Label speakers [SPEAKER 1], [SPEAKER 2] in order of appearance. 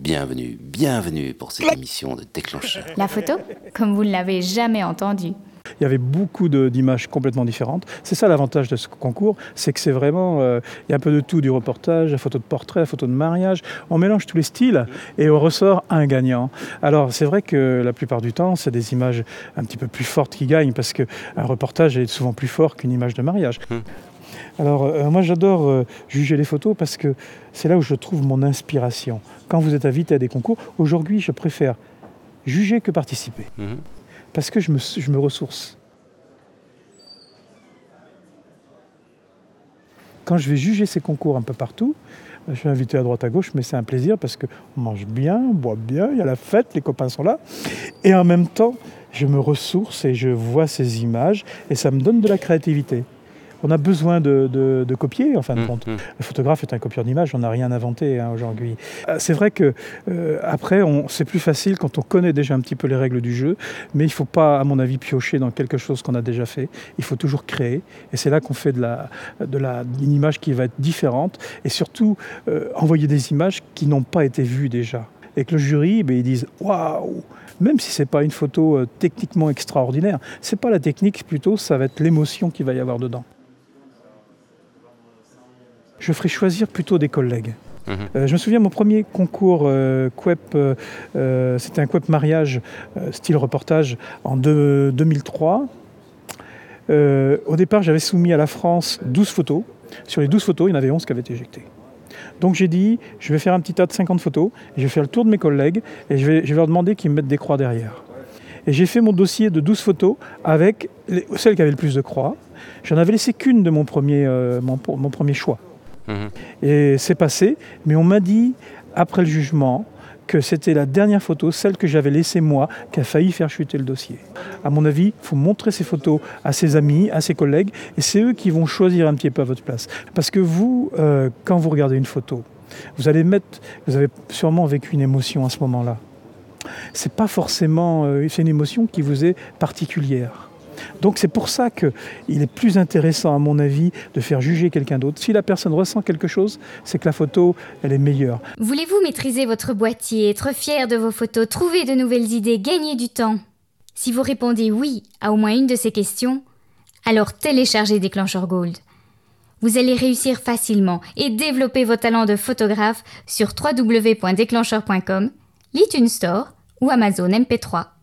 [SPEAKER 1] Bienvenue, bienvenue pour cette émission de déclencheur.
[SPEAKER 2] La photo, comme vous ne l'avez jamais entendu.
[SPEAKER 3] Il y avait beaucoup d'images complètement différentes. C'est ça l'avantage de ce concours, c'est que c'est vraiment, euh, il y a un peu de tout, du reportage, la photo de portrait, la photo de mariage. On mélange tous les styles et on ressort un gagnant. Alors c'est vrai que la plupart du temps, c'est des images un petit peu plus fortes qui gagnent parce qu'un reportage est souvent plus fort qu'une image de mariage.
[SPEAKER 1] Hmm.
[SPEAKER 3] Alors euh, moi j'adore euh, juger les photos parce que c'est là où je trouve mon inspiration. Quand vous êtes invité à des concours, aujourd'hui je préfère juger que participer.
[SPEAKER 1] Mhm.
[SPEAKER 3] Parce que je me, je me ressource. Quand je vais juger ces concours un peu partout, je suis invité à droite à gauche, mais c'est un plaisir parce qu'on mange bien, on boit bien, il y a la fête, les copains sont là. Et en même temps, je me ressource et je vois ces images et ça me donne de la créativité on a besoin de, de, copier, en fin de
[SPEAKER 1] Mmh,
[SPEAKER 3] compte.
[SPEAKER 1] mmh.
[SPEAKER 3] Le photographe est un copieur d'images, on n'a rien inventé hein, aujourd'hui. Euh, C'est vrai que euh, après, c'est plus facile quand on connaît déjà un petit peu les règles du jeu, mais il ne faut pas, à mon avis, piocher dans quelque chose qu'on a déjà fait. Il faut toujours créer, et c'est là qu'on fait de la, de la, une image qui va être différente, et surtout euh, envoyer des images qui n'ont pas été vues déjà. Et que le jury, ben, ils disent waouh, même si c'est pas une photo euh, techniquement extraordinaire, c'est pas la technique, plutôt ça va être l'émotion qu'il va y avoir dedans. Je ferai choisir plutôt des collègues.
[SPEAKER 1] Mhm.
[SPEAKER 3] Euh, je me souviens, mon premier concours euh, CUEP, euh, euh, c'était un CUEP mariage, style reportage, en deux- 2003. Euh, au départ, j'avais soumis à la France 12 photos. Sur les 12 photos, il y en avait 11 qui avaient été éjectées. Donc j'ai dit, je vais faire un petit tas de 50 photos, et je vais faire le tour de mes collègues, et je vais, je vais leur demander qu'ils me mettent des croix derrière. Et j'ai fait mon dossier de 12 photos avec les- celles qui avaient le plus de croix. J'en avais laissé qu'une de mon premier, mon- mon premier choix.
[SPEAKER 1] Mhm.
[SPEAKER 3] Et c'est passé, mais on m'a dit, après le jugement, que c'était la dernière photo, celle que j'avais laissée moi, qui a failli faire chuter le dossier. À mon avis, il faut montrer ces photos à ses amis, à ses collègues, et c'est eux qui vont choisir un petit peu à votre place. Parce que vous, euh, quand vous regardez une photo, vous allez mettre, vous avez sûrement vécu une émotion à ce moment-là. C'est pas forcément, euh, c'est une émotion qui vous est particulière. Donc c'est pour ça qu'il est plus intéressant, à mon avis, de faire juger quelqu'un d'autre. Si la personne ressent quelque chose, c'est que la photo, elle est meilleure.
[SPEAKER 2] Voulez-vous maîtriser votre boîtier, être fier de vos photos, trouver de nouvelles idées, gagner du temps? Si vous répondez oui à au moins une de ces questions, alors téléchargez Déclencheur Gold. Vous allez réussir facilement et développer vos talents de photographe sur www.déclencheur.com, l'iTunes Store ou Amazon MP3.